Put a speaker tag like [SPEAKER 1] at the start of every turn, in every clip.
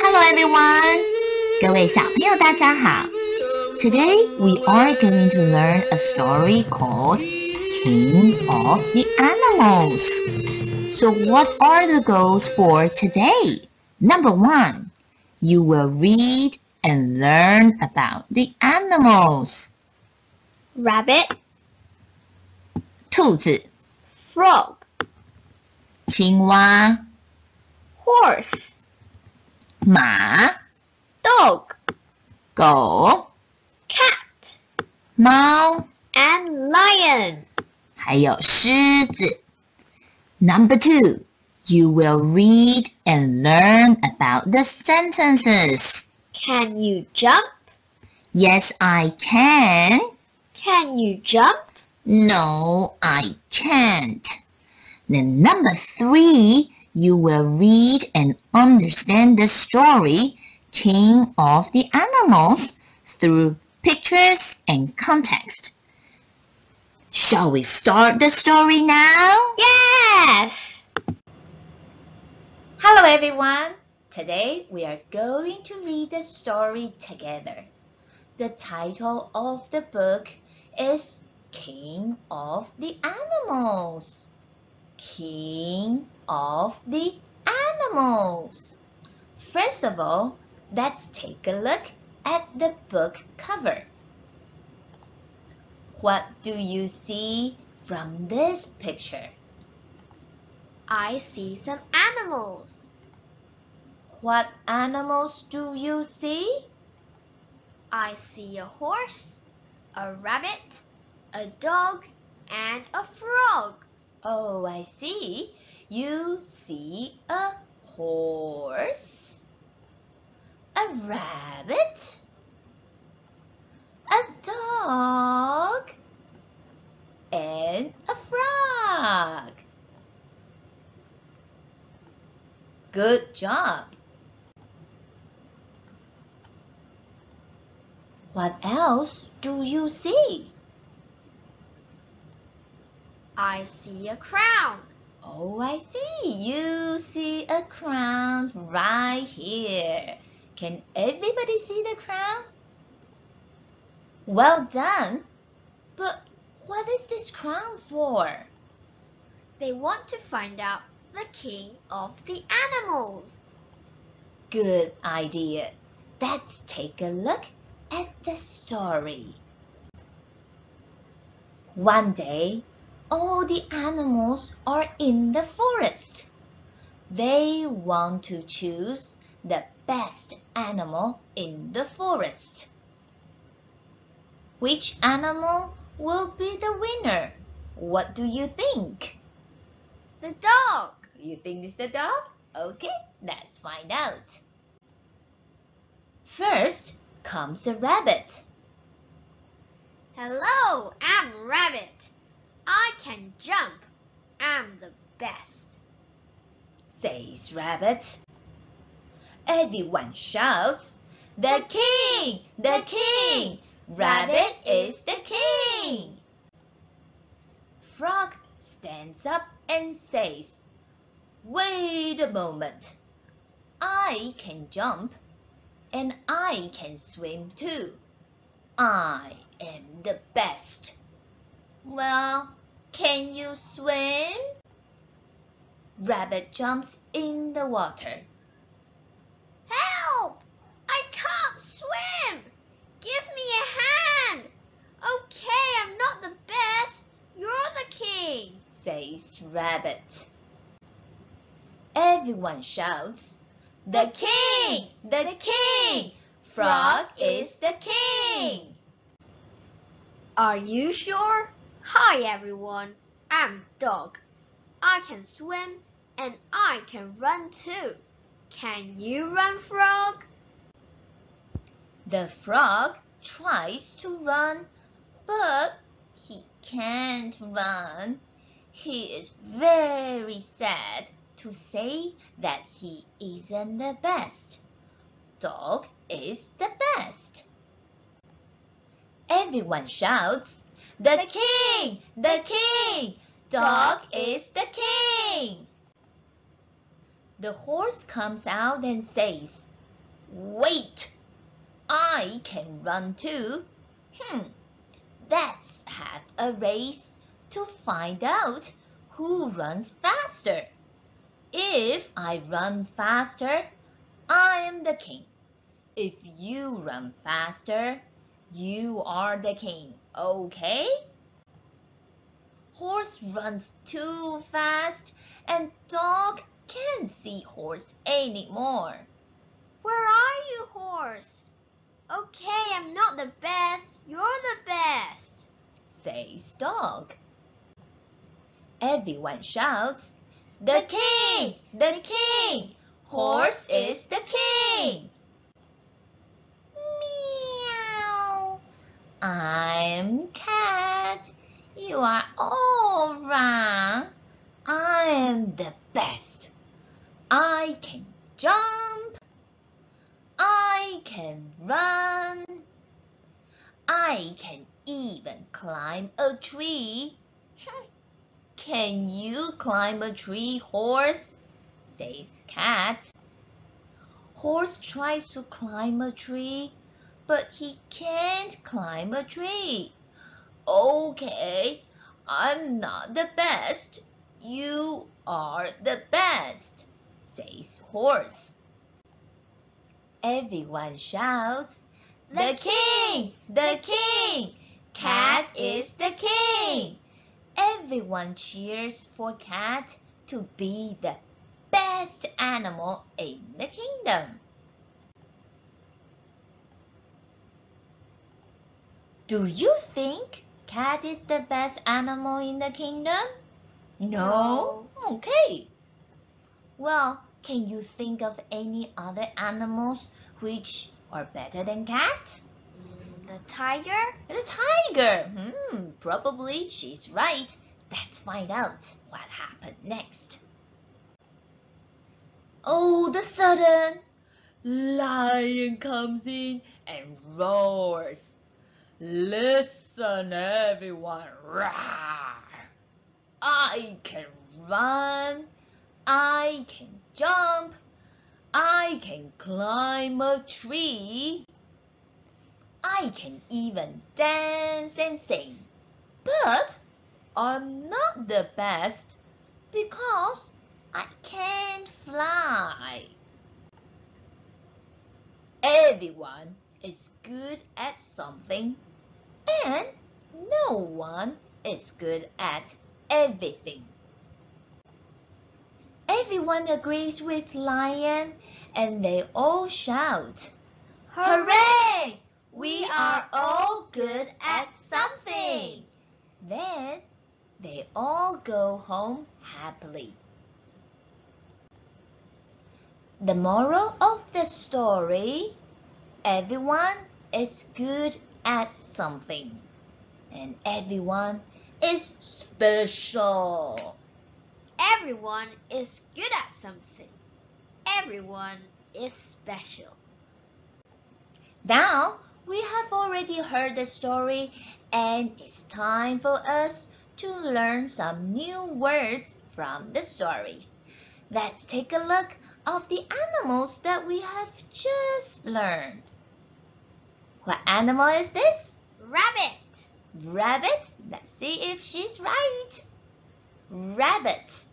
[SPEAKER 1] Hello everyone，各位小朋友大家好。Today we are going to learn a story called King of the Animals. So what are the goals for today? Number one, you will read and learn about the animals.
[SPEAKER 2] Rabbit,
[SPEAKER 1] 兔子、
[SPEAKER 2] frog,
[SPEAKER 1] 青蛙、
[SPEAKER 2] horse,
[SPEAKER 1] 马、
[SPEAKER 2] dog,
[SPEAKER 1] 狗、
[SPEAKER 2] cat,
[SPEAKER 1] 猫，
[SPEAKER 2] and lion.
[SPEAKER 1] 还有狮子。Number two, you will read and learn about the sentences.
[SPEAKER 2] Can you jump?
[SPEAKER 1] Yes, I can.
[SPEAKER 2] Can you jump?
[SPEAKER 1] No, I can't. Then number three, you will read and understand the story King of the Animals through pictures and context. Shall we start the story now?
[SPEAKER 2] Yes!
[SPEAKER 1] Hello everyone! Today we are going to read the story together. The title of the book is King of the Animals. King of the Animals. First of all, let's take a look at the book cover. What do you see from this picture?
[SPEAKER 2] I see some animals.
[SPEAKER 1] What animals do you see?
[SPEAKER 2] I see a horse, a rabbit, a dog, and a frog.
[SPEAKER 1] Oh, I see. You see a horse, a rabbit, a dog, and a frog. Good job. What else do you see?
[SPEAKER 2] I see a crown.
[SPEAKER 1] Oh, I see. You see a crown right here. Can everybody see the crown? Well done. But what is this crown for?
[SPEAKER 2] They want to find out the king of the animals.
[SPEAKER 1] Good idea. Let's take a look at the story. One day, all the animals are in the forest. They want to choose the best animal in the forest. Which animal will be the winner? What do you think?
[SPEAKER 2] The dog.
[SPEAKER 1] You think it's the dog? Okay, let's find out. First comes a rabbit.
[SPEAKER 2] Hello, I'm Rabbit. I can jump. I'm the best.
[SPEAKER 1] says Rabbit. Everyone shouts, The king! The king! Rabbit is the king! Frog stands up and says, Wait a moment. I can jump and I can swim too. I am the best. Well, can you swim? Rabbit jumps in the water.
[SPEAKER 2] Help! I can't swim. Give me a hand. Okay, I'm not the best. You're the king.
[SPEAKER 1] says Rabbit. Everyone shouts, The king! The king! Frog is the king!
[SPEAKER 2] Are you sure? Hi everyone. I'm Dog. I can swim and I can run too. Can you run, Frog?
[SPEAKER 1] The frog tries to run, but he can't run. He is very sad to say that he isn't the best. Dog is the best. Everyone shouts, The king! The king! Dog is the king! The horse comes out and says, Wait! I can run too. Hmm, let's have a race to find out who runs faster. If I run faster, I am the king. If you run faster, you are the king, okay? Horse runs too fast and dog can't see horse anymore.
[SPEAKER 2] Where are you, horse? Okay, I'm not the best. You're the best,
[SPEAKER 1] says dog. Everyone shouts, The king! The king! Horse is the king! Meow. I'm cat. You are all wrong. I am the best. I can jump. I can run. I can even climb a tree. can you climb a tree, horse? says cat. Horse tries to climb a tree, but he can't climb a tree. Okay, I'm not the best. You are the best, says horse. Everyone shouts, The king! The king! Cat is the king! Everyone cheers for Cat to be the best animal in the kingdom. Do you think cat is the best animal in the kingdom? No? Okay. Well, can you think of any other animals which are better than cat?
[SPEAKER 2] The tiger?
[SPEAKER 1] The tiger. Hmm, probably she's right. Let's find out what happened next. All of a sudden, lion comes in and roars. Listen, everyone. Rawr. I can run. I can jump. I can climb a tree. I can even dance and sing. But I'm not the best because I can't fly. Everyone is good at something and no one is good at everything. Everyone agrees with Lion and they all shout, Hooray! We are all good at something. Then they all go home happily. The moral of the story everyone is good at something, and everyone is special.
[SPEAKER 2] Everyone is good at something. Everyone is special.
[SPEAKER 1] Now we have already heard the story, and it's time for us to learn some new words from the stories. Let's take a look of the animals that we have just learned. What animal is this?
[SPEAKER 2] Rabbit.
[SPEAKER 1] Rabbit? Let's see if she's right. Rabbit.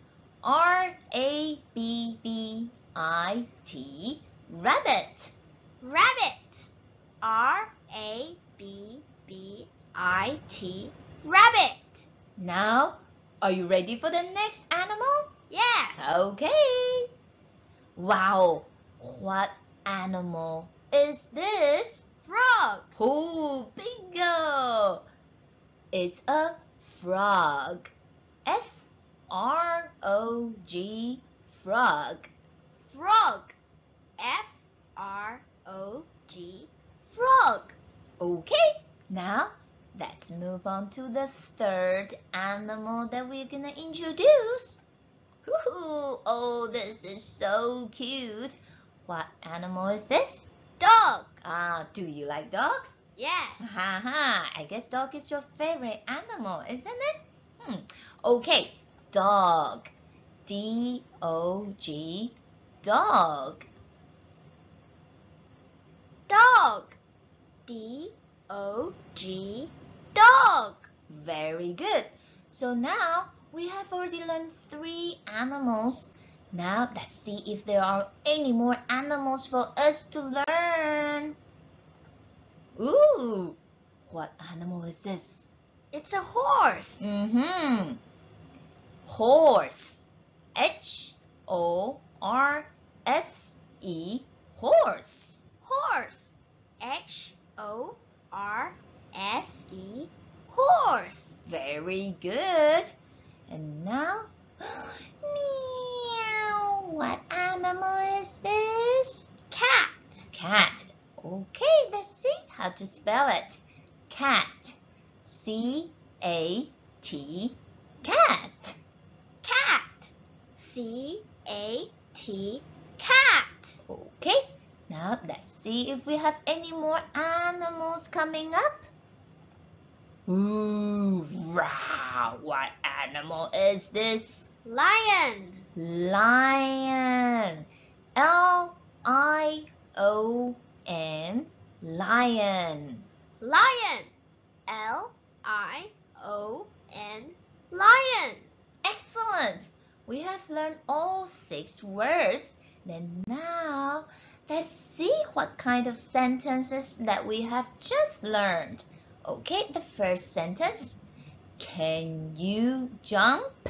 [SPEAKER 1] R A B B I T. Rabbit.
[SPEAKER 2] Rabbit. R A B B I T. Rabbit.
[SPEAKER 1] Now, are you ready for the next animal?
[SPEAKER 2] Yes.
[SPEAKER 1] Okay. Wow, what animal is this?
[SPEAKER 2] Frog.
[SPEAKER 1] Oh, bingo! It's a frog. F R O G, frog.
[SPEAKER 2] Frog. F R O G. Frog.
[SPEAKER 1] Okay, now let's move on to the third animal that we're gonna introduce. Ooh, oh, this is so cute. What animal is this?
[SPEAKER 2] Dog.
[SPEAKER 1] Ah, do you like dogs?
[SPEAKER 2] Yes.
[SPEAKER 1] Haha, I guess dog is your favorite animal, isn't it? Hmm. Okay, Dog. dog. D O G, dog.
[SPEAKER 2] Dog. D O G.
[SPEAKER 1] Very good. So now we have already learned three animals. Now let's see if there are any more animals for us to learn. Ooh, what animal is this?
[SPEAKER 2] It's a horse.
[SPEAKER 1] Mm-hmm. Horse. H O R S E. Horse.
[SPEAKER 2] Horse. H O R S E. Horse.
[SPEAKER 1] Very good. And now, meow. What animal is this?
[SPEAKER 2] Cat.
[SPEAKER 1] Cat. Okay, let's see how to spell it. Cat. C A T. Cat.
[SPEAKER 2] Cat. C A T. Cat.
[SPEAKER 1] Okay, now let's see if we have any more animals coming up. Ooh, wow, what animal is this?
[SPEAKER 2] Lion.
[SPEAKER 1] Lion. L I O N. Lion.
[SPEAKER 2] Lion. L I O N. Lion.
[SPEAKER 1] Excellent. We have learned all six words. Then now, let's see what kind of sentences that we have just learned. Okay, the first sentence. Can you jump?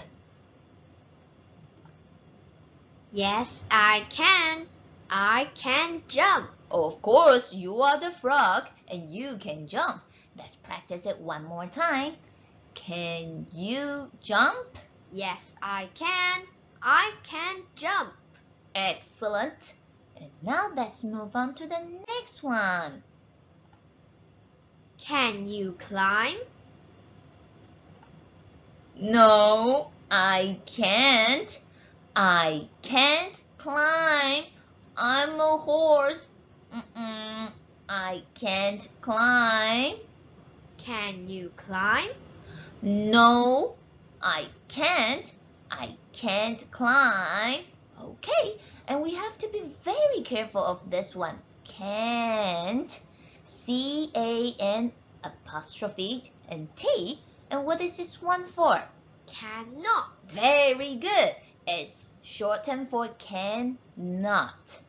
[SPEAKER 2] Yes, I can. I can jump.
[SPEAKER 1] Of course, you are the frog and you can jump. Let's practice it one more time. Can you jump?
[SPEAKER 2] Yes, I can. I can jump.
[SPEAKER 1] Excellent. And now let's move on to the next one.
[SPEAKER 2] Can you climb?
[SPEAKER 1] No, I can't. I can't climb. I'm a horse. Mm-mm, I can't climb.
[SPEAKER 2] Can you climb?
[SPEAKER 1] No, I can't. I can't climb. Okay, and we have to be very careful of this one. Can't. C A N apostrophe and T. And what is this one for?
[SPEAKER 2] Cannot.
[SPEAKER 1] Very good. It's shortened for can not.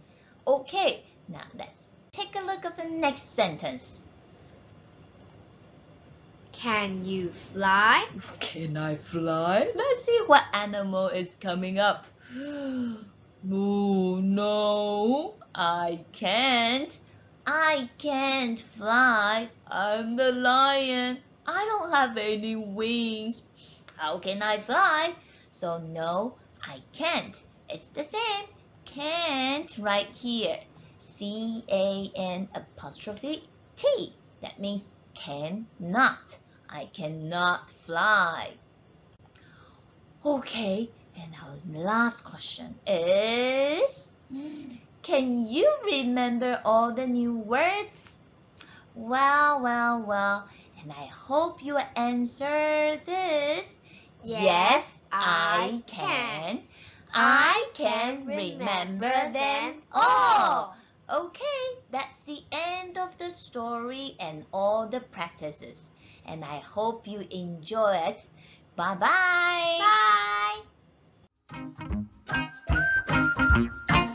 [SPEAKER 1] Okay, now let's take a look at the next sentence.
[SPEAKER 2] Can you fly?
[SPEAKER 1] Can I fly? Let's see what animal is coming up. Oh no, I can't. I can't fly. I'm the lion. I don't have any wings. How can I fly? So no, I can't. It's the same. Can't right here. C A N apostrophe T. That means cannot. I cannot fly. Okay, and our last question is Can you remember all the new words? Well, well, well, and I hope you answer this. Yes, I can. I can remember them all. Okay, that's the end of the story and all the practices. And I hope you enjoy it. Bye-bye.
[SPEAKER 2] Bye.